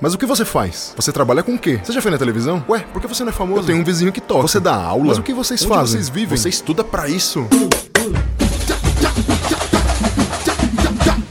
Mas o que você faz? Você trabalha com o quê? Você já foi na televisão? Ué, por que você não é famoso? Eu tenho um vizinho que toca. Você dá aula? Mas o que vocês Onde fazem? vocês vivem? Você estuda pra isso?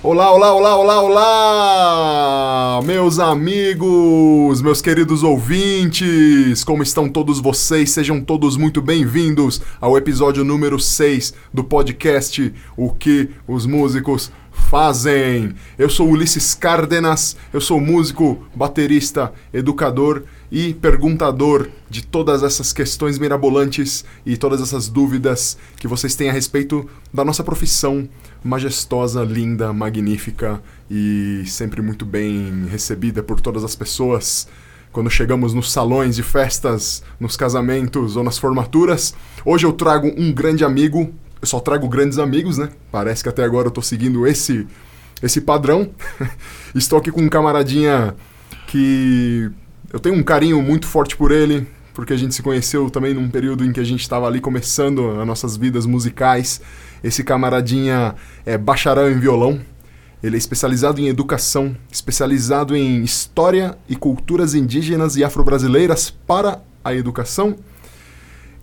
Olá, olá, olá, olá, olá! Meus amigos, meus queridos ouvintes, como estão todos vocês? Sejam todos muito bem-vindos ao episódio número 6 do podcast O que os músicos fazem. Eu sou Ulisses Cárdenas, eu sou músico, baterista, educador e perguntador de todas essas questões mirabolantes e todas essas dúvidas que vocês têm a respeito da nossa profissão majestosa, linda, magnífica e sempre muito bem recebida por todas as pessoas. Quando chegamos nos salões de festas, nos casamentos ou nas formaturas, hoje eu trago um grande amigo. Eu só trago grandes amigos, né? Parece que até agora eu tô seguindo esse esse padrão. Estou aqui com um camaradinha que eu tenho um carinho muito forte por ele, porque a gente se conheceu também num período em que a gente estava ali começando as nossas vidas musicais. Esse camaradinha é bacharel em violão. Ele é especializado em educação, especializado em história e culturas indígenas e afro-brasileiras para a educação.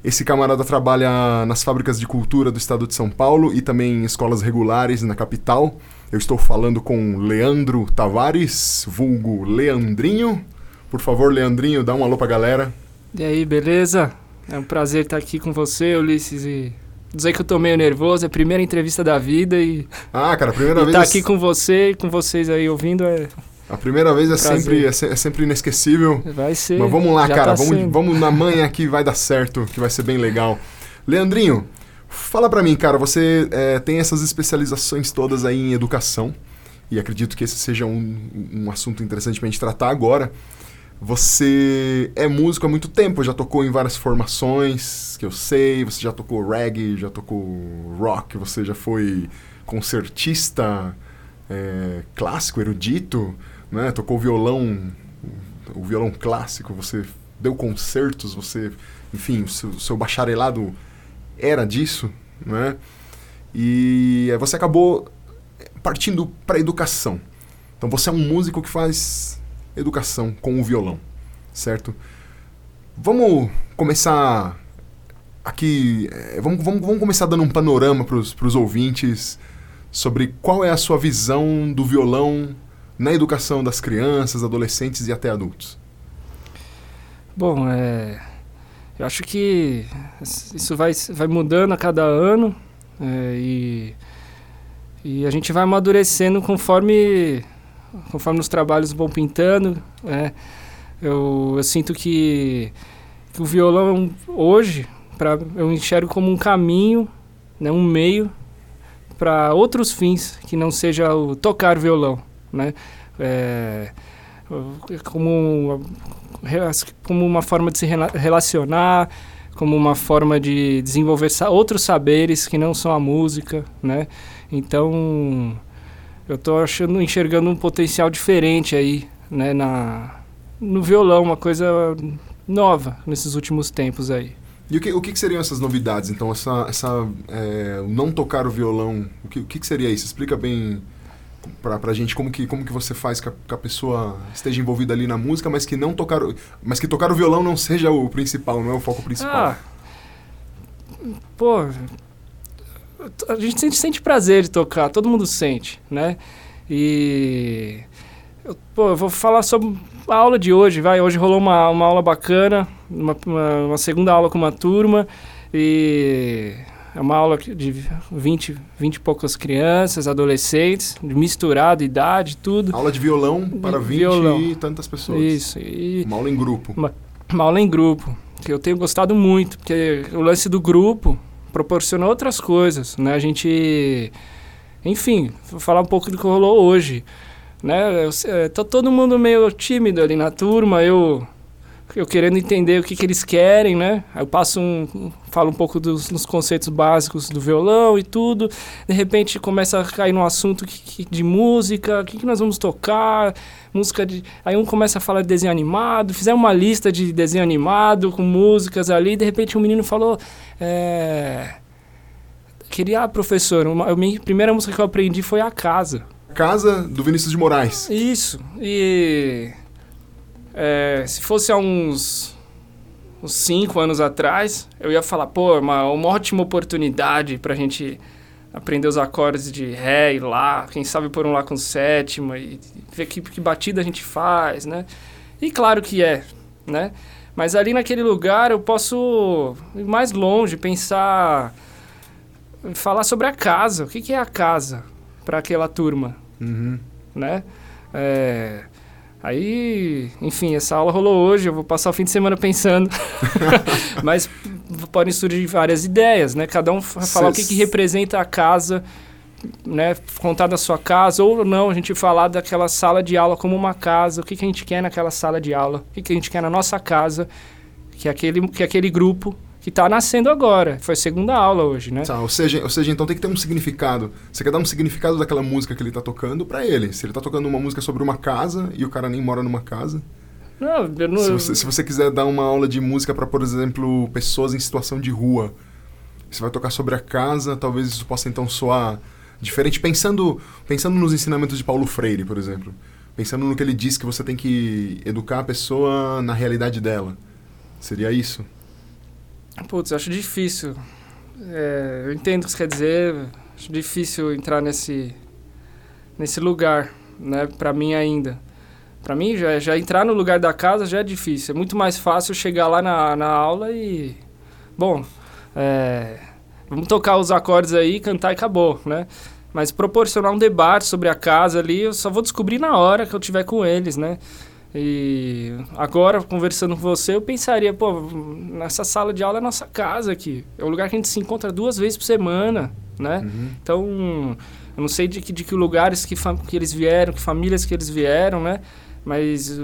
Esse camarada trabalha nas fábricas de cultura do estado de São Paulo e também em escolas regulares na capital. Eu estou falando com Leandro Tavares, vulgo Leandrinho. Por favor, Leandrinho, dá um alô pra galera. E aí, beleza? É um prazer estar aqui com você, Ulisses, e dizer que eu tô meio nervoso, é a primeira entrevista da vida e Ah, cara, primeira estar vez. aqui com você e com vocês aí ouvindo é, A primeira vez é Prazer. sempre, é, se- é sempre inesquecível. vai ser. Mas vamos lá, cara. tá vamos, sendo. vamos na manha que vai dar certo, que vai ser bem legal. Leandrinho, fala pra mim, cara. Você é, tem essas especializações todas aí em educação. E acredito que esse seja um, um assunto interessante pra gente tratar agora. Você é músico há muito tempo, já tocou em várias formações, que eu sei. Você já tocou reggae, já tocou rock, você já foi concertista é, clássico, erudito, né? Tocou violão, o violão clássico, você deu concertos, você, enfim, o seu, seu bacharelado era disso, né? E você acabou partindo para educação. Então você é um músico que faz educação com o violão, certo? Vamos começar aqui, eh, vamos, vamos, vamos começar dando um panorama para os ouvintes sobre qual é a sua visão do violão na educação das crianças, adolescentes e até adultos. Bom, é, eu acho que isso vai, vai mudando a cada ano é, e, e a gente vai amadurecendo conforme, conforme os trabalhos vão pintando. né? Eu, eu sinto que, que o violão hoje pra, eu enxergo como um caminho, né, um meio para outros fins que não seja o tocar violão, né? É, como como uma forma de se rela- relacionar, como uma forma de desenvolver outros saberes que não são a música, né? Então, eu tô achando, enxergando um potencial diferente aí, né, na no violão, uma coisa nova nesses últimos tempos aí. E o que, o que seriam essas novidades? Então, essa, essa é, não tocar o violão, o que, o que seria isso? Explica bem pra, pra gente como que, como que você faz que a, que a pessoa esteja envolvida ali na música, mas que não tocar, o- mas que tocar o violão não seja o principal, não é o foco principal. Ah, pô, a gente sente, sente prazer de tocar, todo mundo sente, né? E, pô, eu vou falar sobre a aula de hoje, vai. Hoje rolou uma, uma aula bacana, uma, uma, uma segunda aula com uma turma e é uma aula de 20, 20 e poucas crianças, adolescentes, misturado, idade, tudo. Aula de violão para 20 Violão. e tantas pessoas. Isso, e Uma aula em grupo. uma aula em grupo, que eu tenho gostado muito, porque o lance do grupo proporciona outras coisas, né? A gente, enfim, vou falar um pouco do que rolou hoje, né? Eu, eh, tá todo mundo meio tímido ali na turma, eu eu querendo entender o que, que eles querem, né? Aí eu passo um, falo um pouco dos, dos conceitos básicos do violão e tudo. De repente começa a cair num assunto que- que- de música, o que, que nós vamos tocar, música de. Aí um começa a falar de desenho animado, fizeram uma lista de desenho animado com músicas ali, de repente um menino falou. É... Queria, ah, professor, uma, a minha primeira música que eu aprendi foi A Casa. Casa do Vinícius de Moraes. Isso. E É, se fosse há uns, uns cinco anos atrás, eu ia falar, pô, uma, uma ótima oportunidade pra gente aprender os acordes de Ré e Lá, quem sabe pôr um Lá com sétima e ver que, que batida a gente faz, né? E claro que é, né? Mas ali naquele lugar eu posso ir mais longe, pensar, falar sobre a casa. O que, que é a casa para aquela turma, Uhum. né? É, aí, enfim, essa aula rolou hoje, eu vou passar o fim de semana pensando. Mas podem surgir várias ideias, né? Cada um fa- falar o que, que representa a casa, né? Contar da sua casa, ou não, a gente falar daquela sala de aula como uma casa, o que, que a gente quer naquela sala de aula, o que, que a gente quer na nossa casa, que é aquele, que é aquele grupo que está nascendo agora. Foi a segunda aula hoje, né? Tá, ou, seja, ou seja, então tem que ter um significado. Você quer dar um significado daquela música que ele tá tocando pra ele. Se ele tá tocando uma música sobre uma casa e o cara nem mora numa casa. Não, eu não, Se você, se você quiser dar uma aula de música pra, por exemplo, pessoas em situação de rua, você vai tocar sobre a casa, talvez isso possa então soar diferente. Pensando, pensando nos ensinamentos de Paulo Freire, por exemplo. Pensando no que ele diz que você tem que educar a pessoa na realidade dela. Seria isso? Putz, eu acho difícil. É, eu entendo o que você quer dizer. Acho difícil entrar nesse, nesse lugar, né? Pra mim ainda. Pra mim, já, já entrar no lugar da casa já é difícil. É muito mais fácil chegar lá na, na aula e... Bom, é, vamos tocar os acordes aí, cantar e acabou, né? Mas proporcionar um debate sobre a casa ali, eu só vou descobrir na hora que eu tiver com eles, né? E agora, conversando com você, eu pensaria, pô, nessa sala de aula é nossa casa aqui. É o lugar que a gente se encontra duas vezes por semana, né? Uhum. Então, eu não sei de que, de que lugares que, que eles vieram, que famílias que eles vieram, né? Mas,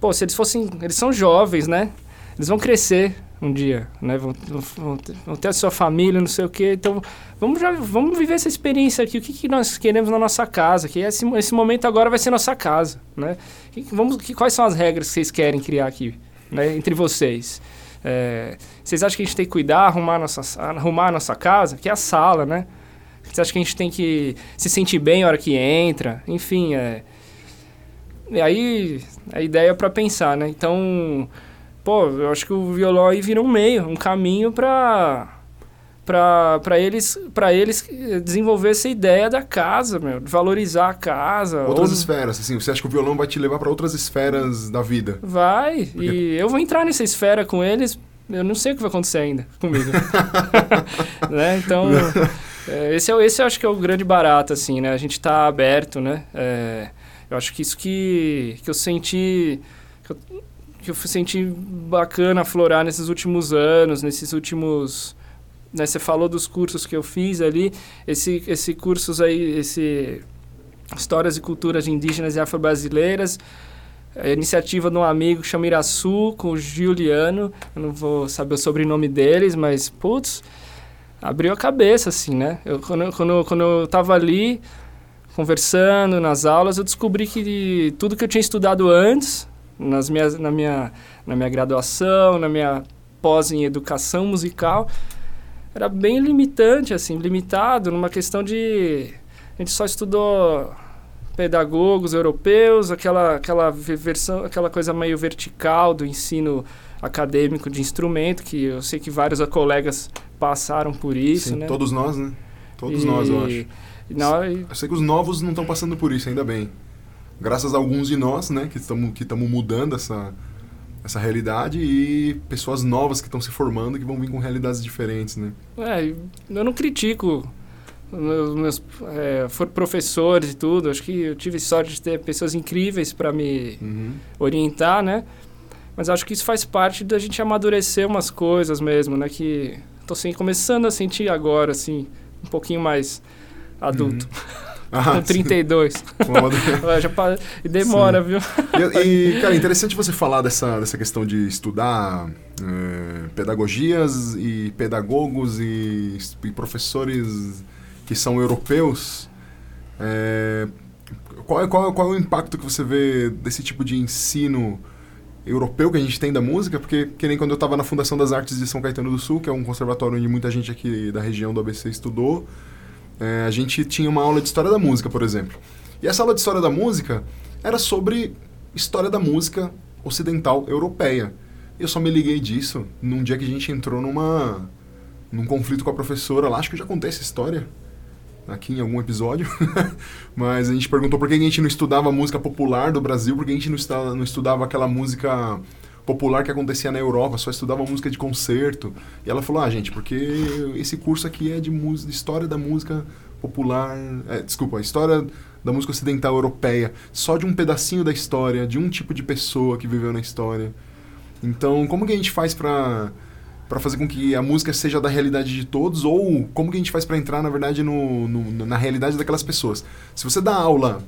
pô, se eles fossem... Eles são jovens, né? Eles vão crescer um dia, né? Vão, vão, vão ter a sua família, não sei o quê. Então, vamos, já, vamos viver essa experiência aqui. O que, que nós queremos na nossa casa? Que esse, esse momento agora vai ser nossa casa, né? Que, vamos, que, quais são as regras que vocês querem criar aqui, né? Entre vocês. É, vocês acham que a gente tem que cuidar, arrumar, nossa, arrumar a nossa casa? Que é a sala, né? Você acha que a gente tem que se sentir bem a hora que entra? Enfim, é... E aí, a ideia é para pensar, né? Então, pô, eu acho que o violão aí vira um meio, um caminho para para eles para eles desenvolver essa ideia da casa, meu, valorizar a casa. Outras ou- esferas, assim, você acha que o violão vai te levar pra outras esferas da vida? Vai, Porque- e eu vou entrar nessa esfera com eles, eu não sei o que vai acontecer ainda comigo. né? Então, é, esse, é, esse eu acho que é o grande barato, assim, né? A gente tá aberto, né? É, eu acho que isso que, que eu senti... Que eu, que eu senti bacana aflorar nesses últimos anos, nesses últimos... Né, você falou dos cursos que eu fiz ali, esse, esse cursos aí, esse... Histórias e Culturas Indígenas e Afro-Brasileiras, a iniciativa de um amigo que chama Iraçu, com o Juliano. Eu não vou saber o sobrenome deles, mas, putz, abriu a cabeça, assim, né? Eu, quando, quando, quando eu tava ali, conversando nas aulas, eu descobri que tudo que eu tinha estudado antes, nas minhas, na, minha, na minha graduação, na minha pós em educação musical, era bem limitante, assim, limitado numa questão de... A gente só estudou pedagogos europeus, aquela, aquela ve- versão, aquela coisa meio vertical do ensino acadêmico de instrumento, que eu sei que vários colegas passaram por isso, Sim, né? Todos nós, né? Todos E- nós, eu acho. e- Eu sei que os novos não estão passando por isso, ainda bem. Graças a alguns de nós, né, que estamos que estamos mudando essa essa realidade e pessoas novas que estão se formando que vão vir com realidades diferentes, né? É, eu não critico meus, meus, é, professores e tudo. Acho que eu tive sorte de ter pessoas incríveis para me Uhum. orientar, né? Mas acho que isso faz parte da gente amadurecer umas coisas mesmo, né? Que tô assim, começando a sentir agora, assim, um pouquinho mais adulto, Ah, com 32. sim. Uma- Ah, Já pa- e demora, viu? E, e, cara, interessante você falar dessa, dessa questão de estudar eh, pedagogias e pedagogos e, e professores que são europeus. Eh, qual, é, qual, é- qual é o impacto que você vê desse tipo de ensino europeu que a gente tem da música? Porque, que nem quando eu estava na Fundação das Artes de São Caetano do Sul, que é um conservatório onde muita gente aqui da região do ABC estudou, eh, a gente tinha uma aula de História da Música, por exemplo. E essa aula de História da Música era sobre história da música ocidental europeia. Eu só me liguei disso num dia que a gente entrou numa num conflito com a professora lá, acho que eu já contei essa história aqui em algum episódio, mas a gente perguntou por que a gente não estudava música popular do Brasil, porque a gente não estudava, não estudava aquela música popular que acontecia na Europa, só estudava música de concerto. E ela falou: "Ah, gente, porque esse curso aqui é de música, história da música popular, é, desculpa, história da música ocidental europeia, só de um pedacinho da história, de um tipo de pessoa que viveu na história. Então, como que a gente faz para para fazer com que a música seja da realidade de todos ou como que a gente faz para entrar na verdade no, no, na realidade daquelas pessoas se você dá aula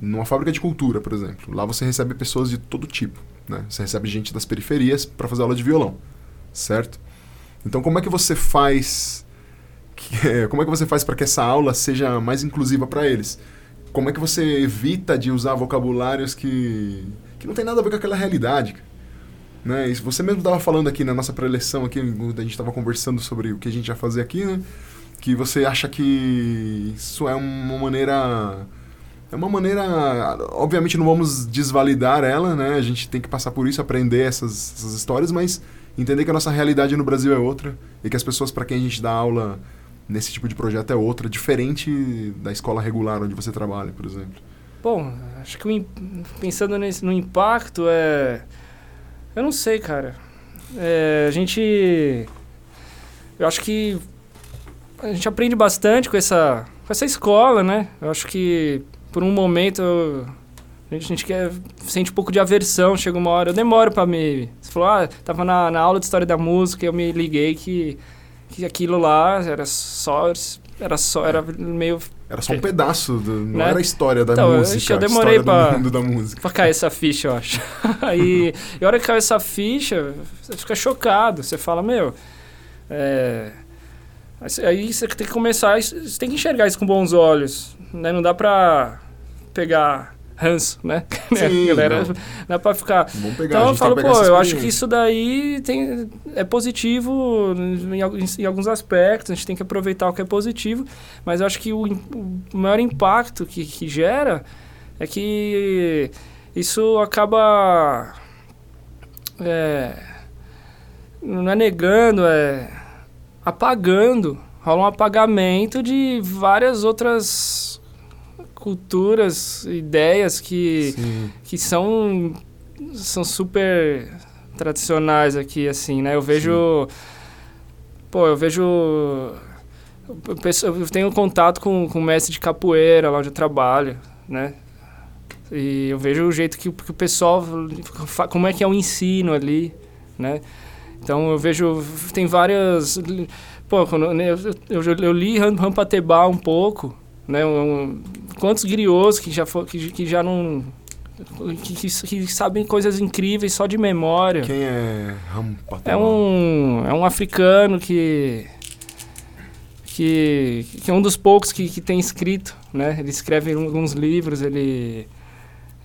numa fábrica de cultura por exemplo lá você recebe pessoas de todo tipo né você recebe gente das periferias para fazer aula de violão certo então como é que você faz que, como é que você faz para que essa aula seja mais inclusiva para eles como é que você evita de usar vocabulários que que não tem nada a ver com aquela realidade né? Você mesmo estava falando aqui na nossa preleção, aqui, a gente estava conversando sobre o que a gente ia fazer aqui, né? que você acha que isso é uma maneira é uma maneira obviamente não vamos desvalidar ela né a gente tem que passar por isso aprender essas, essas histórias mas entender que a nossa realidade no Brasil é outra e que as pessoas para quem a gente dá aula nesse tipo de projeto é outra diferente da escola regular onde você trabalha por exemplo bom acho que pensando nesse, no impacto é eu não sei, cara. É, a gente. Eu acho que a gente aprende bastante com essa, com essa escola, né? Eu acho que por um momento a gente, a quer, sente um pouco de aversão. Chega uma hora, eu demoro para me. Você falou, ah, tava na, na aula de história da música e eu me liguei que, que aquilo lá era só. Era só. Era meio era só um pedaço, do, não né? era a história da então, música. Eu demorei pra, mundo da música. pra cair essa ficha, eu acho. Aí, e a hora que caiu essa ficha, você fica chocado. Você fala, meu. É, aí você tem que começar, você tem que enxergar isso com bons olhos. Né? Não dá pra pegar ranço, né? Sim, galera, não. dá pra ficar. Então eu tá falo, pô, eu acho que isso daí tem, é positivo em, em, alguns aspectos, a gente tem que aproveitar o que é positivo, mas eu acho que o, o maior impacto que, que gera é que isso acaba. É, não é negando, é apagando. Rola um apagamento de várias outras culturas, ideias que, que são, são super tradicionais aqui, assim, né? Eu vejo... Sim. Pô, eu vejo... Eu tenho contato com, com o mestre de capoeira lá onde eu trabalho, né? E eu vejo o jeito que, que o pessoal... Como é que é o ensino ali, né? Então eu vejo... Tem várias... Pô, quando eu, eu, eu li Rampatebá um pouco, né? Um, quantos griots que já, for, que, que já não... Que, que, que, sabem coisas incríveis só de memória. Quem é? É um, é um africano que... Que, que é um dos poucos que, que tem escrito, né? Ele escreve alguns livros, ele...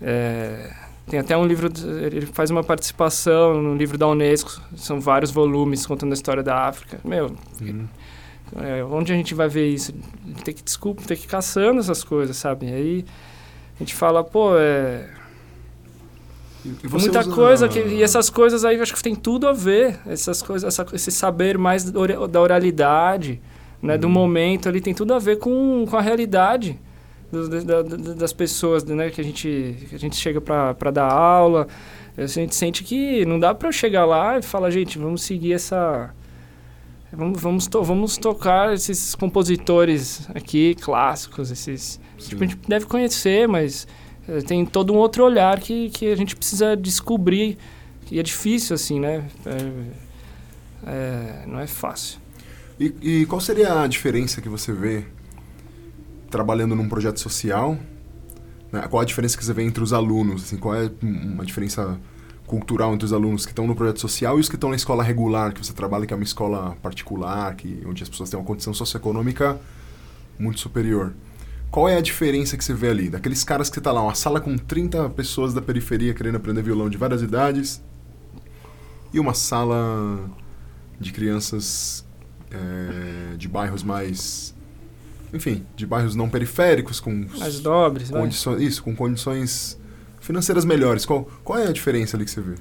É, tem até um livro, ele faz uma participação no livro da Unesco, são vários volumes contando a história da África. Meu, uhum. É, onde a gente vai ver isso? Tem que, desculpa, tem que ir caçando essas coisas, sabe? Aí a gente fala, pô, é. Muita coisa, que, e essas coisas aí acho que tem tudo a ver. Essas coisas, essa, esse saber mais da oralidade, né, uhum. do momento ali, tem tudo a ver com, com a realidade do, da, das pessoas, né, que a gente, que a gente chega para dar aula. A gente sente que não dá para chegar lá e falar, gente, vamos seguir essa Vamos, vamos, to vamos tocar esses compositores aqui, clássicos, esses. Tipo, a gente deve conhecer, mas uh, tem todo um outro olhar que, que a gente precisa descobrir. E é difícil, assim, né? É, é, não é fácil. E, e qual seria a diferença que você vê trabalhando num projeto social? Né? Qual a diferença que você vê entre os alunos? Assim, qual é uma diferença cultural entre os alunos que estão no projeto social e os que estão na escola regular, que você trabalha, que é uma escola particular, que, onde as pessoas têm uma condição socioeconômica muito superior. Qual é a diferença que você vê ali? Daqueles caras que tá lá, uma sala com 30 pessoas da periferia querendo aprender violão de várias idades e uma sala de crianças é, de bairros mais. Enfim, de bairros não periféricos, com. Mais nobres, condições, Isso, com condições financeiras melhores. Qual, qual é a diferença ali que você vê?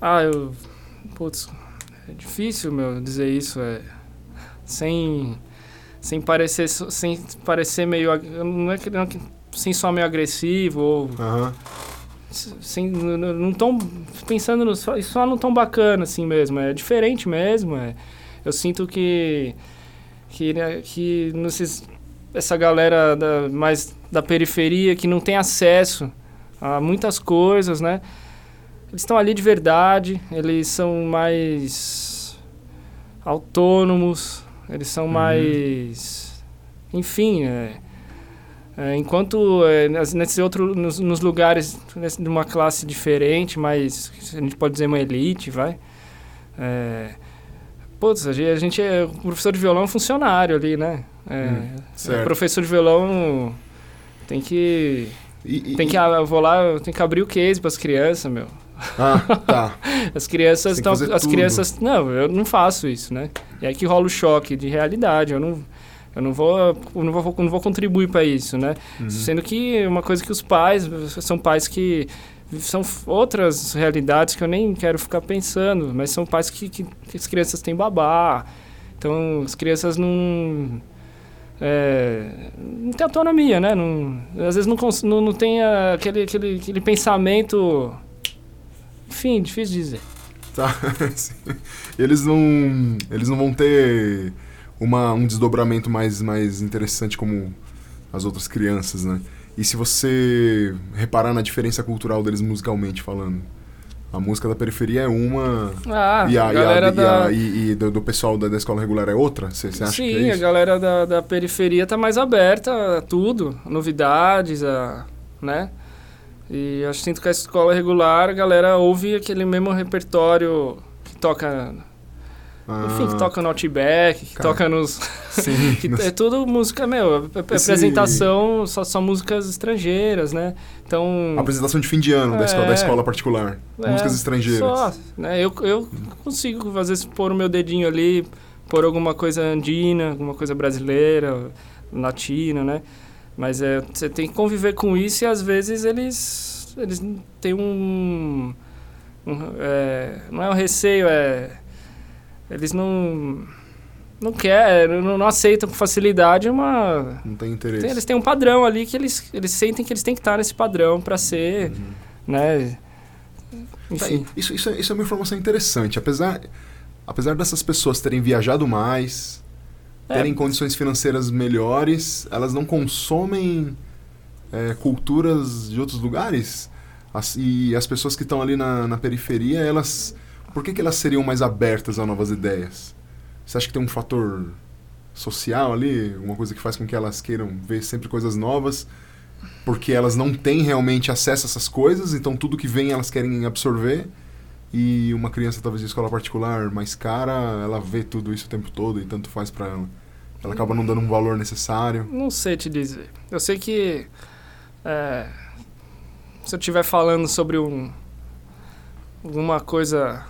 Ah, eu. Putz, é difícil, meu, dizer isso. É, sem. Sem parecer, sem parecer meio. Não é que, não, é sem só meio agressivo ou. Aham. Sem, não tão. Pensando no, só, só não tão bacana assim mesmo. É diferente mesmo. É, eu sinto que. Que, né, que nesses, essa galera da, mais da periferia que não tem acesso a muitas coisas, né? Eles estão ali de verdade, eles são mais autônomos, eles são uhum. mais. Enfim, é, é, enquanto é, nesse outro, nos, nos lugares nesse, de uma classe diferente, mas a gente pode dizer uma elite, vai. É, putz, a gente é. O professor de violão é um funcionário ali, né? É, hum, professor de violão tem que. E, e, tem que. Eu vou lá, eu tenho que abrir o case para as crianças, meu. Ah, tá. as crianças estão. As tudo. crianças. Não, eu não faço isso, né? E aí que rola o choque de realidade. Eu não. Eu não vou, eu não vou, não vou contribuir para isso, né? Uhum. Sendo que uma coisa que os pais são pais que são outras realidades que eu nem quero ficar pensando, mas são pais que, que, que as crianças têm babá. Então, as crianças não é, não tem autonomia, né? Não, às vezes não, não, não tem aquele, aquele, aquele pensamento. Enfim, difícil de dizer. Tá. eles não. Eles não vão ter uma, um desdobramento mais, mais interessante como as outras crianças, né? E se você reparar na diferença cultural deles musicalmente falando. A música da periferia é uma. Ah, e a, a galera e, a, da... e, e do, do, pessoal da, da, escola regular é outra? Você acha Sim, que é a galera da, da periferia tá mais aberta a tudo, a novidades, a, né? E eu sinto que a escola regular, a galera ouve aquele mesmo repertório que toca ah, Enfim, que toca no Outback, que cara, toca nos. Sim. que é tudo música, meu, Esse... apresentação, só, só músicas estrangeiras, né? Então. Apresentação de fim de ano é, da, escola, da escola particular. É, músicas estrangeiras. Só, né? Eu, eu consigo, às vezes, pôr o meu dedinho ali, pôr alguma coisa andina, alguma coisa brasileira, latina, né? Mas é, você tem que conviver com isso e às vezes eles, eles têm um. um é, não é um receio, é eles não não quer, não, não aceitam com facilidade uma. Não tem interesse. Tem, eles têm um padrão ali que eles, eles sentem que eles têm que estar nesse padrão para ser, uhum. né? Enfim. Tá, isso, isso, é, isso é uma informação interessante. Apesar, apesar dessas pessoas terem viajado mais, é. terem condições financeiras melhores, elas não consomem é, culturas de outros lugares. As, e as pessoas que estão ali na, na periferia, elas por que, que elas seriam mais abertas a novas ideias? Você acha que tem um fator social ali, uma coisa que faz com que elas queiram ver sempre coisas novas, porque elas não têm realmente acesso a essas coisas, então tudo que vem elas querem absorver. E uma criança talvez de escola particular mais cara, ela vê tudo isso o tempo todo e tanto faz para ela. Ela acaba não dando um valor necessário. Não sei te dizer. Eu sei que é, se eu estiver falando sobre um, alguma coisa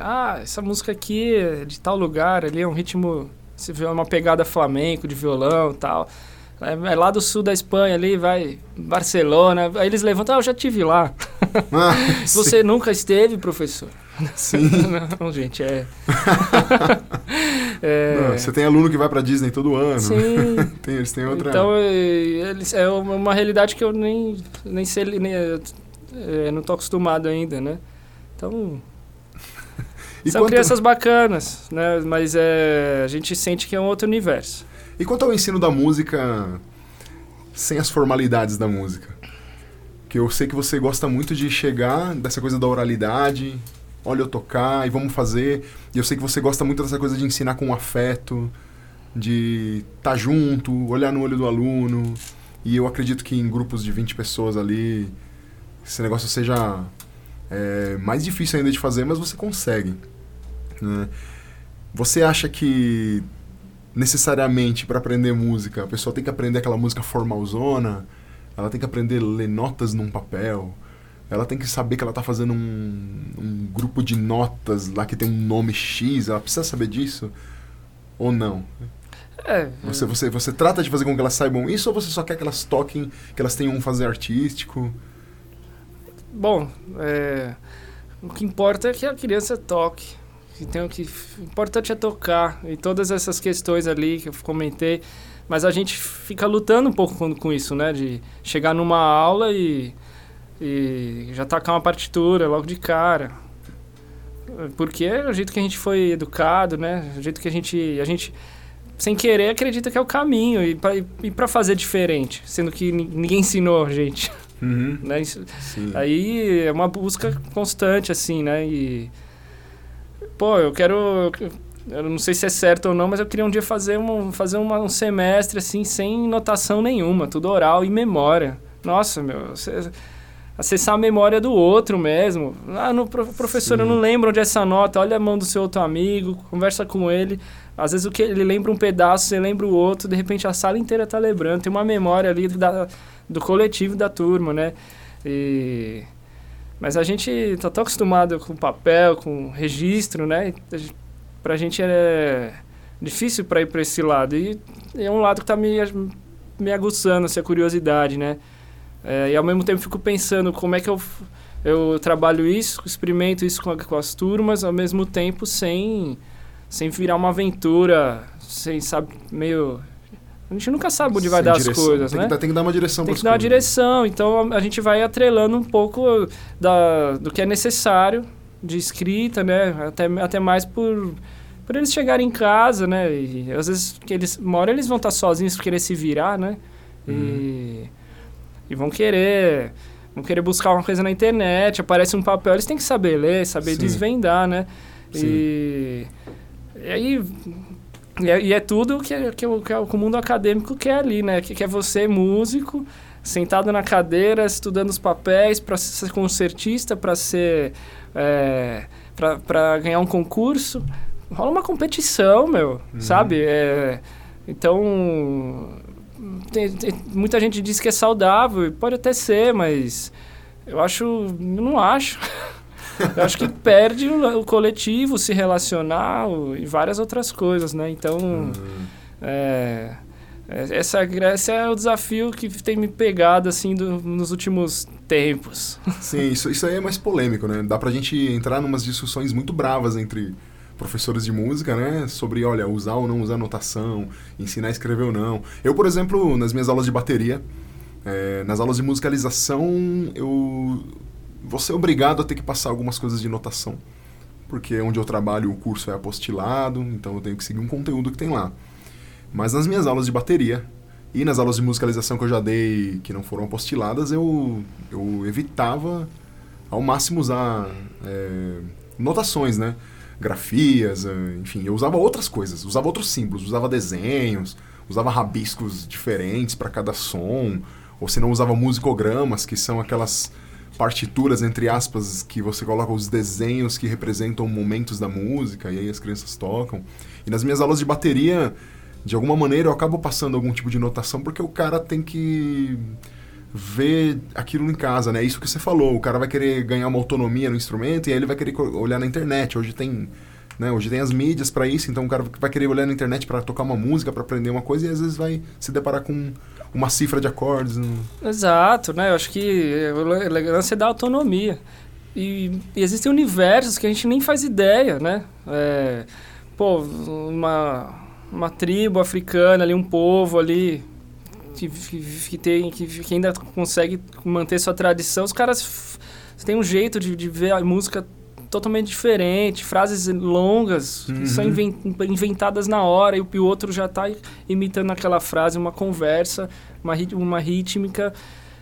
ah, essa música aqui é de tal lugar, ali é um ritmo, você vê uma pegada flamenco de violão e tal. É, é, lá do sul da Espanha, ali vai Barcelona. Aí eles levantam, ah, eu já tive lá. Ah, você nunca esteve, professor? Sim. Não, gente, é. é... Não, você tem aluno que vai para Disney todo ano. Sim. tem, eles têm outra. Então, é, eles, é uma realidade que eu nem, nem sei, nem, é, não tô acostumado ainda, né? Então, e São quanto... crianças bacanas, né? Mas é, a gente sente que é um outro universo. E quanto ao ensino da música sem as formalidades da música? Que eu sei que você gosta muito de chegar dessa coisa da oralidade, olha eu tocar e vamos fazer. E eu sei que você gosta muito dessa coisa de ensinar com afeto, de estar tá junto, olhar no olho do aluno. E eu acredito que em grupos de 20 pessoas ali, esse negócio seja é, mais difícil ainda de fazer, mas você consegue. Né? Você acha que necessariamente para aprender música a pessoa tem que aprender aquela música formalzona? Ela tem que aprender a ler notas num papel? Ela tem que saber que ela está fazendo um, um grupo de notas lá que tem um nome X? Ela precisa saber disso? Ou não? É, você, você, você trata de fazer com que elas saibam isso ou você só quer que elas toquem, que elas tenham um fazer artístico? bom, é, o que importa é que a criança toque. Então, o que o importante é tocar. E todas essas questões ali que eu comentei. Mas a gente fica lutando um pouco com, com isso, né? De chegar numa aula e, e já tacar uma partitura logo de cara. Porque é o jeito que a gente foi educado, né? O jeito que a gente, a gente sem querer, acredita que é o caminho. E para fazer diferente, sendo que ninguém ensinou a gente. Uhum. Né? Isso, aí é uma busca constante, assim, né? E, pô, eu quero... Eu não sei se é certo ou não, mas eu queria um dia fazer um, fazer uma, um semestre, assim, sem notação nenhuma. Tudo oral e memória. Nossa, meu... Acessar a memória do outro mesmo. Ah, no, professor, Sim. eu não lembro onde é essa nota. Olha a mão do seu outro amigo, conversa com ele. Às vezes o que ele lembra um pedaço, você lembra o outro, de repente a sala inteira tá lembrando. Tem uma memória ali da, do coletivo da turma, né? E... Mas a gente tá tão acostumado com papel, com registro, né? Pra gente é difícil para ir para esse lado. E é um lado que tá me, me aguçando, essa curiosidade, né? É, e ao mesmo tempo fico pensando como é que eu, eu trabalho isso, experimento isso com, a, com as turmas, ao mesmo tempo sem, sem virar uma aventura, sem, sabe, meio a gente nunca sabe onde vai Sem dar direção. as coisas, tem né? Que, tem que dar uma direção Tem que dar uma direção. Então a, gente vai atrelando um pouco da, do que é necessário de escrita, né? Até, até mais por, por eles chegarem em casa, né? E às vezes que eles, uma hora eles vão estar sozinhos querer se virar, né? E, uhum. e vão querer vão querer buscar uma coisa na internet, aparece um papel, eles têm que saber ler, saber Sim. desvendar, né? Sim. E, e aí e é, e é tudo que, que, o, que, o mundo acadêmico quer ali, né? Que, que é você, músico, sentado na cadeira, estudando os papéis para ser concertista, para ser... É, para ganhar um concurso. Rola uma competição, meu, uhum. sabe? É, então, tem, tem, muita gente diz que é saudável, pode até ser, mas eu acho... Eu não acho. Eu acho que perde o, o, coletivo, se relacionar o, e várias outras coisas, né? Então, uhum. é, essa, esse é o desafio que tem me pegado, assim, do, nos últimos tempos. Sim, isso, isso aí é mais polêmico, né? Dá pra gente entrar numas discussões muito bravas entre professores de música, né? Sobre, olha, usar ou não usar notação, ensinar a escrever ou não. Eu, por exemplo, nas minhas aulas de bateria, é, nas aulas de musicalização, eu você é obrigado a ter que passar algumas coisas de notação. Porque onde eu trabalho o curso é apostilado, então eu tenho que seguir um conteúdo que tem lá. Mas nas minhas aulas de bateria e nas aulas de musicalização que eu já dei, que não foram apostiladas, eu, eu evitava ao máximo usar é, notações, né? Grafias, é, enfim, eu usava outras coisas, usava outros símbolos, usava desenhos, usava rabiscos diferentes para cada som, ou se não usava musicogramas, que são aquelas partituras, entre aspas, que você coloca os desenhos que representam momentos da música e aí as crianças tocam. E nas minhas aulas de bateria, de alguma maneira eu acabo passando algum tipo de notação porque o cara tem que ver aquilo em casa, né? Isso que você falou, o cara vai querer ganhar uma autonomia no instrumento e aí ele vai querer olhar na internet. Hoje tem né? Hoje tem as mídias para isso, então o cara vai querer olhar na internet para tocar uma música, para aprender uma coisa e às vezes vai se deparar com uma cifra de acordes. Né? Exato, né? Eu acho que a elegância dá autonomia. E, e, existem universos que a gente nem faz ideia, né? É, pô, uma, uma tribo africana ali, um povo ali que, que, tem, que, que ainda consegue manter sua tradição, os caras têm um jeito de, de ver a música totalmente diferente, frases longas uhum. que são uhum. inventadas na hora e o outro já está imitando aquela frase, uma conversa, uma, uma rítmica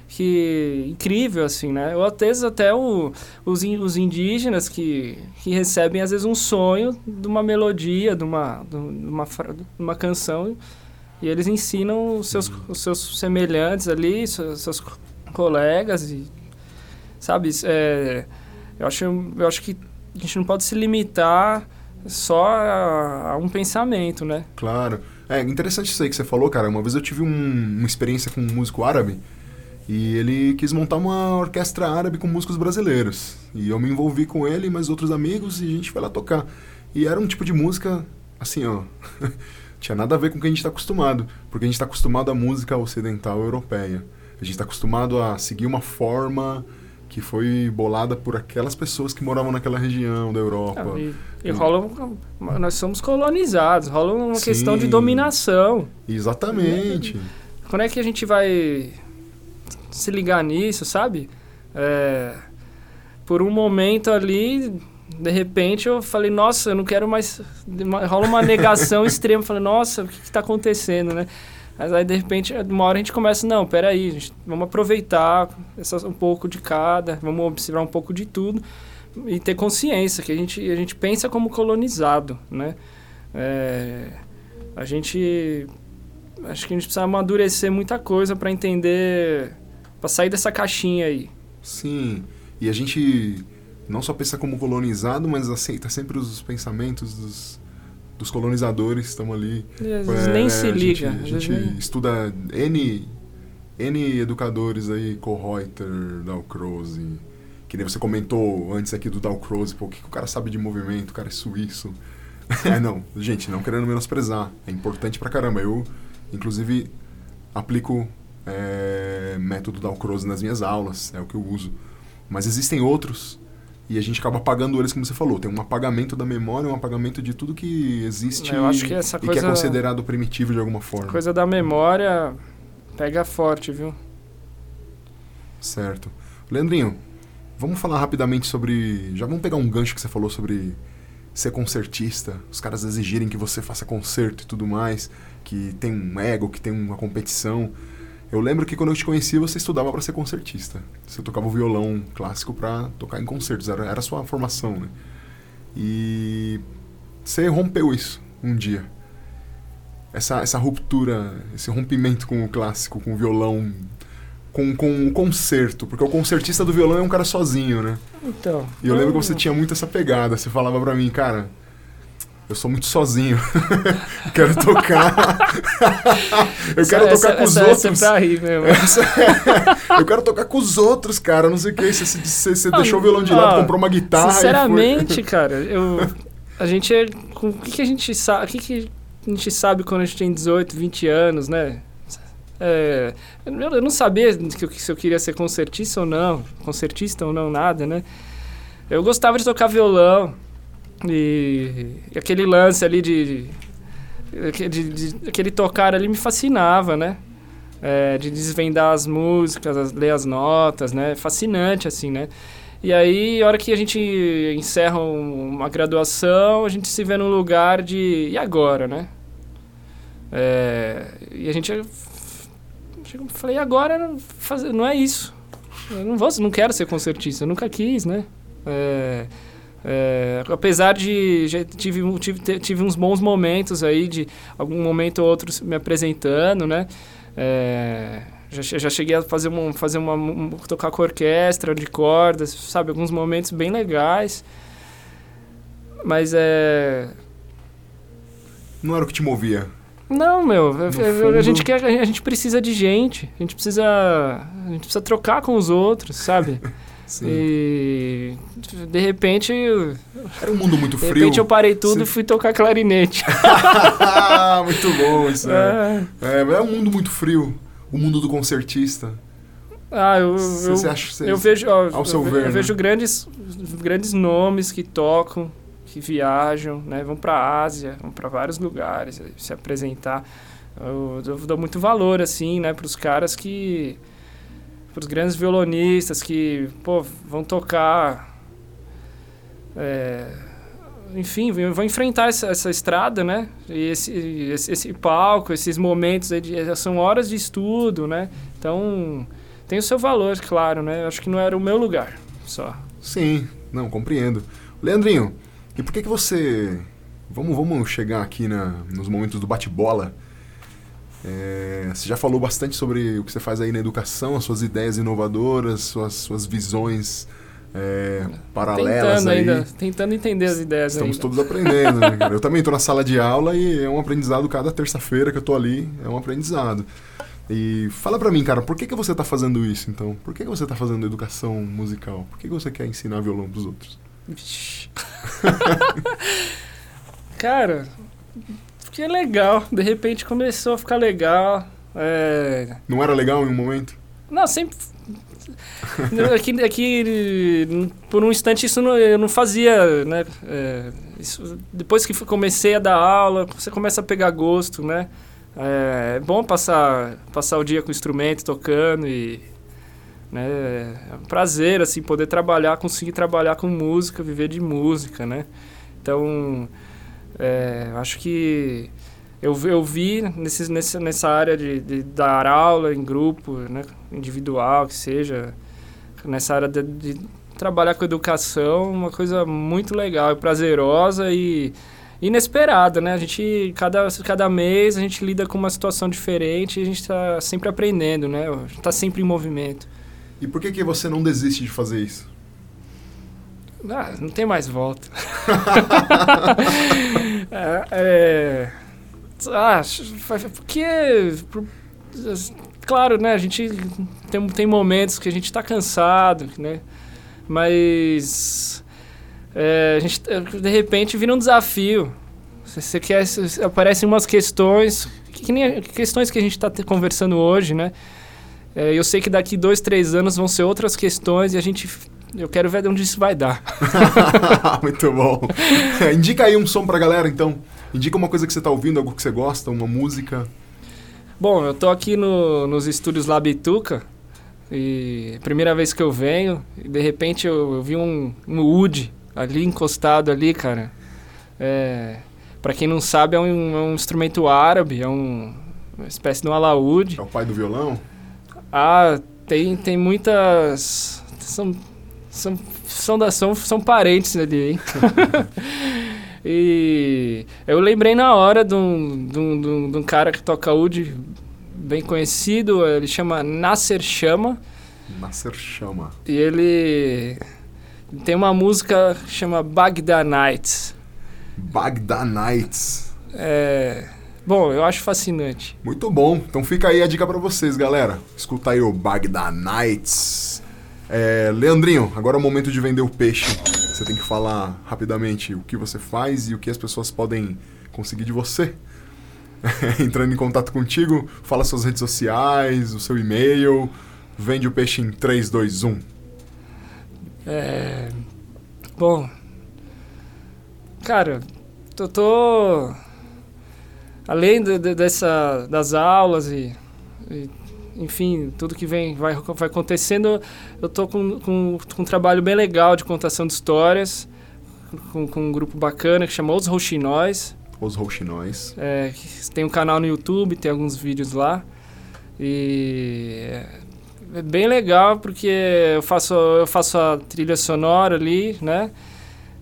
que incrível assim, né? Ou até até o, os, os indígenas que, que recebem às vezes um sonho de uma melodia, de uma de uma, de uma canção e eles ensinam os seus, os seus semelhantes ali, seus, seus colegas e sabe, é, eu acho, eu acho que a gente não pode se limitar só a, a um pensamento, né? Claro. É interessante isso aí que você falou, cara. Uma vez eu tive um, uma experiência com um músico árabe e ele quis montar uma orquestra árabe com músicos brasileiros. E eu me envolvi com ele e mais outros amigos e a gente foi lá tocar. E era um tipo de música, assim, ó. tinha nada a ver com o que a gente está acostumado. Porque a gente está acostumado à música ocidental europeia. A gente está acostumado a seguir uma forma que foi bolada por aquelas pessoas que moravam naquela região da Europa. Não, e, e rola. um- Nós somos colonizados, rola uma Sim. questão de dominação. Exatamente. Quando é que a gente vai se ligar nisso, sabe? É, por um momento ali, de repente eu falei, nossa, eu não quero mais. Rola uma negação extrema. Falei, nossa, o que está acontecendo, né? Mas aí, de repente, uma hora a gente começa, não, peraí, gente, vamos aproveitar essas, um pouco de cada, vamos observar um pouco de tudo e ter consciência que a gente, a gente pensa como colonizado, né? É, a gente acho que a gente precisa amadurecer muita coisa para entender, para sair dessa caixinha aí. Sim. E a gente não só pensa como colonizado, mas aceita sempre os pensamentos dos, dos colonizadores estão ali. É, nem né, se a liga. gente, a gente nem- estuda N, N educadores aí, Kohreuter, Dalcroze, que nem você comentou antes aqui do Dalcroze, pô, o que, que o cara sabe de movimento, o cara é suíço. é, não, gente, não querendo menosprezar, é importante pra caramba. Eu, inclusive, aplico é, método Dalcroze nas minhas aulas, é o que eu uso. Mas existem outros e a gente acaba apagando eles, como você falou. Tem um apagamento da memória, um apagamento de tudo que existe Eu acho que essa e que é coisa- considerado primitivo de alguma forma. Coisa da memória pega forte, viu? Certo. Leandrinho, vamos falar rapidamente sobre. Já vamos pegar um gancho que você falou sobre ser concertista, os caras exigirem que você faça concerto e tudo mais, que tem um ego, que tem uma competição. Eu lembro que quando eu te conheci, você estudava para ser concertista. Você tocava o violão clássico para tocar em concertos, era, era a sua formação, né? E você rompeu isso um dia. Essa, essa ruptura, esse rompimento com o clássico, com o violão, com, com o concerto, porque o concertista do violão é um cara sozinho, né? Então. E eu lembro que você tinha muito essa pegada. Você falava pra mim, cara, eu sou muito sozinho. quero tocar. eu quero essa, tocar com os essa, outros. Essa é rir mesmo. eu quero tocar com os outros, cara. Não sei o que. Você, você, você Ah, deixou o violão de lado, ó, comprou uma guitarra. Sinceramente, cara, eu. A gente é. com- O que, que a gente sabe. O que, que a gente sabe quando a gente tem 18, 20 anos, né? É, eu não sabia se eu queria ser concertista ou não, concertista ou não, nada, né? Eu gostava de tocar violão e, e aquele lance ali de, de, de- de- aquele tocar ali me fascinava, né? É, de desvendar as músicas, as- ler as notas, né? Fascinante, assim, né? E aí, a hora que a gente encerra um- uma graduação, a gente se vê num lugar de... E agora, né? É, e a gente... Falei, agora não é isso. Eu não, vou, não quero ser concertista, eu nunca quis, né? É, é, apesar de... Já tive, tive, tive uns bons momentos aí, de algum momento ou outro me apresentando, né? É, já, já cheguei a fazer, uma, fazer uma, um- tocar com orquestra de cordas, sabe? Alguns momentos bem legais. Mas é. Não era o que te movia. Não, meu, fundo- a gente quer, a gente precisa de gente. A gente precisa, a gente precisa trocar com os outros, sabe? Sim. E de repente, de Era um mundo muito frio. repente eu parei tudo Você- e fui tocar clarinete. muito bom isso. É. Ah, É, é um mundo muito frio. O mundo do concertista. ah, eu, Você eu, você- Eu vejo, ó, ao eu, seu ve- ver, eu né? vejo grandes, grandes nomes que tocam, que viajam, né? Vão para a Ásia, vão para vários lugares eh, se apresentar. Eu, eu dou muito valor assim, né, para os caras que os grandes violonistas que, pô, vão tocar é, enfim, vão enfrentar essa, essa estrada, né? E esse, esse, esse palco, esses momentos de, são horas de estudo, né? Então, tem o seu valor, claro, né? Acho que não era o meu lugar só. Sim, não, compreendo. Leandrinho, e por que que você... Vamos, vamos chegar aqui na, nos momentos do bate-bola. É, você já falou bastante sobre o que você faz aí na educação, as suas ideias inovadoras, suas, suas visões é, paralelas tentando aí. ainda, tentando entender as ideias Estamos ainda. todos aprendendo, né, cara? Eu também estou na sala de aula e é um aprendizado cada terça-feira que eu tô ali, é um aprendizado. E fala pra mim, cara, por que, que você tá fazendo isso, então? Por que, que você tá fazendo educação musical? Por que, que você quer ensinar violão pros outros? Vixe. Cara, porque é legal. De repente começou a ficar legal. É... Não era legal em um momento? Não, sempre, Aqui, aqui, por um instante, isso não, eu não fazia, né? É, isso, depois que comecei a dar aula, você começa a pegar gosto, né? É, é bom passar, passar o dia com o instrumento, tocando e... Né, é um prazer, assim, poder trabalhar, conseguir trabalhar com música, viver de música, né? Então, é, acho que eu, eu vi nesse, nesse, nessa área de, de dar aula em grupo, né, individual, que seja, nessa área de, de trabalhar com educação, uma coisa muito legal prazerosa e inesperada, né? A gente, cada, cada mês, a gente lida com uma situação diferente e a gente está sempre aprendendo, né? Está sempre em movimento. E por que, que você não desiste de fazer isso? Ah, não tem mais volta. é, é, ah, porque. Claro, né? A gente tem, tem momentos que a gente está cansado, né? Mas. É, a gente, de repente, vira um desafio. Você quer. Aparecem umas questões. Que, que nem questões que a gente está conversando hoje, né? É, eu sei que daqui dois, três anos vão ser outras questões e a gente eu quero ver de onde isso vai dar. Muito bom. É, indica aí um som pra galera, então. Indica uma coisa que você está ouvindo, algo que você gosta, uma música. Bom, eu tô aqui no, nos estúdios Labituca e primeira vez que eu venho, e de repente eu, eu vi um, um Wood ali encostado ali, cara. É, para quem não sabe, é um, é um, instrumento árabe, é um, uma espécie de um alaúde. É o pai do violão? Ah, tem, tem muitas... São, são, são, da, são, são parentes ali, hein? E eu lembrei na hora de um, de um, de um, cara que toca oud bem conhecido, ele chama Nasser Chama. Nasser Chama. E ele tem uma música que chama Baghdad Nights. Baghdad Nights. É... Bom, eu acho fascinante. Muito bom. Então fica aí a dica para vocês, galera. Escuta aí o Baghdad Nights. É, Leandrinho, agora é o momento de vender o peixe. Você tem que falar rapidamente o que você faz e o que as pessoas podem conseguir de você. Entrando em contato contigo, fala suas redes sociais, o seu e-mail. Vende o peixe em 3, 2, 1. É. Bom. Cara, eu tô. Além de, de, dessa, das aulas e, e enfim, tudo que vem vai, vai acontecendo, eu tô com, com, com um trabalho bem legal de contação de histórias, com, com um grupo bacana que chama Os Rouxinóis. Os Rouxinóis. É, tem um canal no YouTube, tem alguns vídeos lá. E é bem legal porque eu faço, eu faço a trilha sonora ali, né?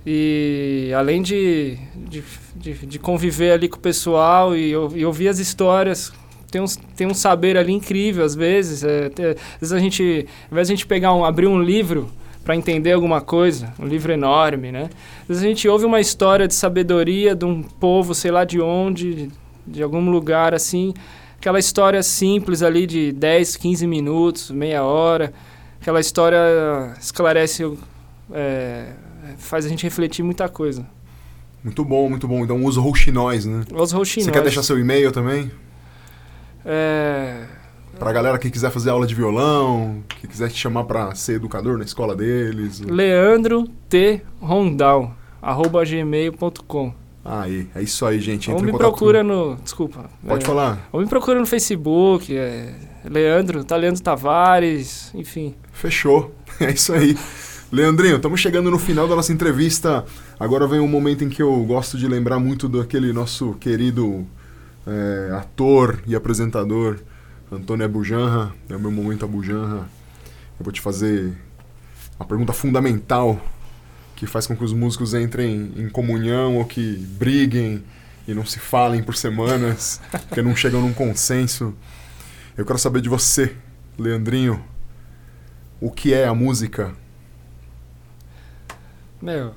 E além de, de, de, de conviver ali com o pessoal e, e ouvir as histórias tem um, tem um saber ali incrível, às vezes. É, às vezes a gente, ao invés de a gente pegar um, abrir um livro para entender alguma coisa, um livro enorme, né? Às vezes a gente ouve uma história de sabedoria de um povo, sei lá de onde, de algum lugar assim, aquela história simples ali de 10, 15 minutos, meia hora, aquela história esclarece, é, faz a gente refletir muita coisa. Muito bom, muito bom. Então usa o rouxinóis, né? Os rouxinóis. Você quer deixar seu e-mail também? É... Pra galera que quiser fazer aula de violão, que quiser te chamar para ser educador na escola deles. Leandro T. Rondal, arroba gmail.com. Aí, é isso aí, gente. Entra ou me procura com... no. Desculpa. Pode é, falar. Ou me procura no Facebook, é, Leandro, tá Leandro Tavares, enfim. Fechou. É isso aí. Leandrinho, estamos chegando no final da nossa entrevista. Agora vem um momento em que eu gosto de lembrar muito daquele nosso querido é, ator e apresentador Antônio Abujanra, é o meu momento Abujanra. Eu vou te fazer uma pergunta fundamental que faz com que os músicos entrem em comunhão ou que briguem e não se falem por semanas, porque não chegam num consenso. Eu quero saber de você, Leandrinho, o que é a música? Meu,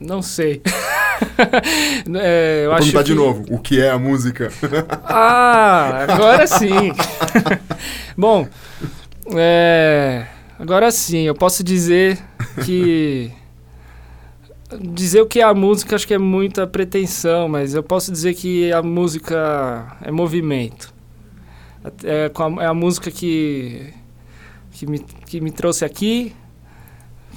não sei. é, eu Vou perguntar que... de novo, o que é a música? ah, agora sim. Bom, é, agora sim, eu posso dizer que dizer o que é a música acho que é muita pretensão, mas eu posso dizer que a música é movimento. É, é a música que que, me, que me trouxe aqui,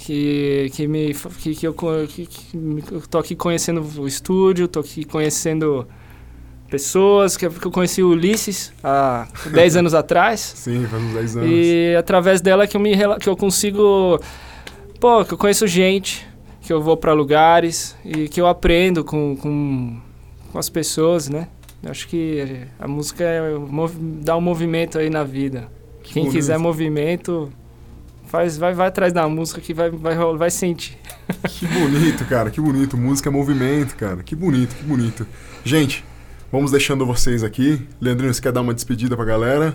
que, que, me, que, que, eu, que, que tô aqui conhecendo o estúdio, tô aqui conhecendo pessoas, que eu conheci o Ulisses há 10 anos atrás. Sim, faz uns 10 anos. E através dela que eu, me, que eu consigo... Pô, que eu conheço gente, que eu vou para lugares e que eu aprendo com, com, com as pessoas, né? Eu acho que a música é, dá um movimento aí na vida. Que Quem bonito. quiser movimento, faz, vai, vai atrás da música que vai, vai, vai sentir. Que bonito, cara, que bonito. Música é movimento, cara. Que bonito, que bonito. Gente, vamos deixando vocês aqui. Leandrinho, você quer dar uma despedida pra galera?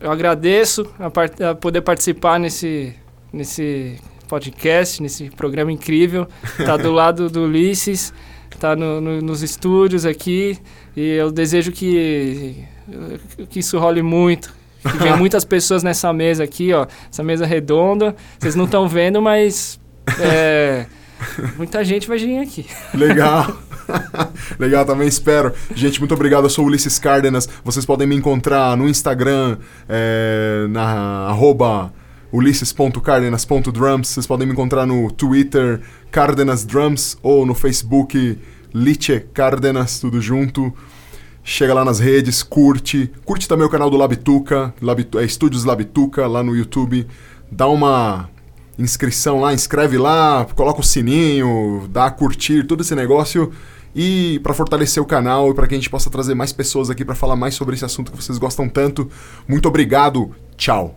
Eu agradeço a, part a poder participar nesse, nesse podcast, nesse programa incrível. Tá do lado do Ulisses, tá no, no, nos estúdios aqui. E eu desejo que, que isso role muito. Que venha muitas pessoas nessa mesa aqui, ó. Essa mesa redonda. Vocês não estão vendo, mas. É, muita gente vai vir aqui. Legal. Legal, também espero. Gente, muito obrigado. Eu sou Ulisses Cárdenas. Vocês podem me encontrar no Instagram, é, na arroba ulisses.cardenas.drums. Vocês podem me encontrar no Twitter, Cardenas Drums, ou no Facebook, Liche Cardenas, tudo junto. Chega lá nas redes, curte. Curte também o canal do Labituca, Labitu é Estúdios Labituca, lá no YouTube. Dá uma inscrição lá, inscreve lá, coloca o sininho, dá a curtir, todo esse negócio e para fortalecer o canal e para que a gente possa trazer mais pessoas aqui para falar mais sobre esse assunto que vocês gostam tanto. Muito obrigado. Tchau.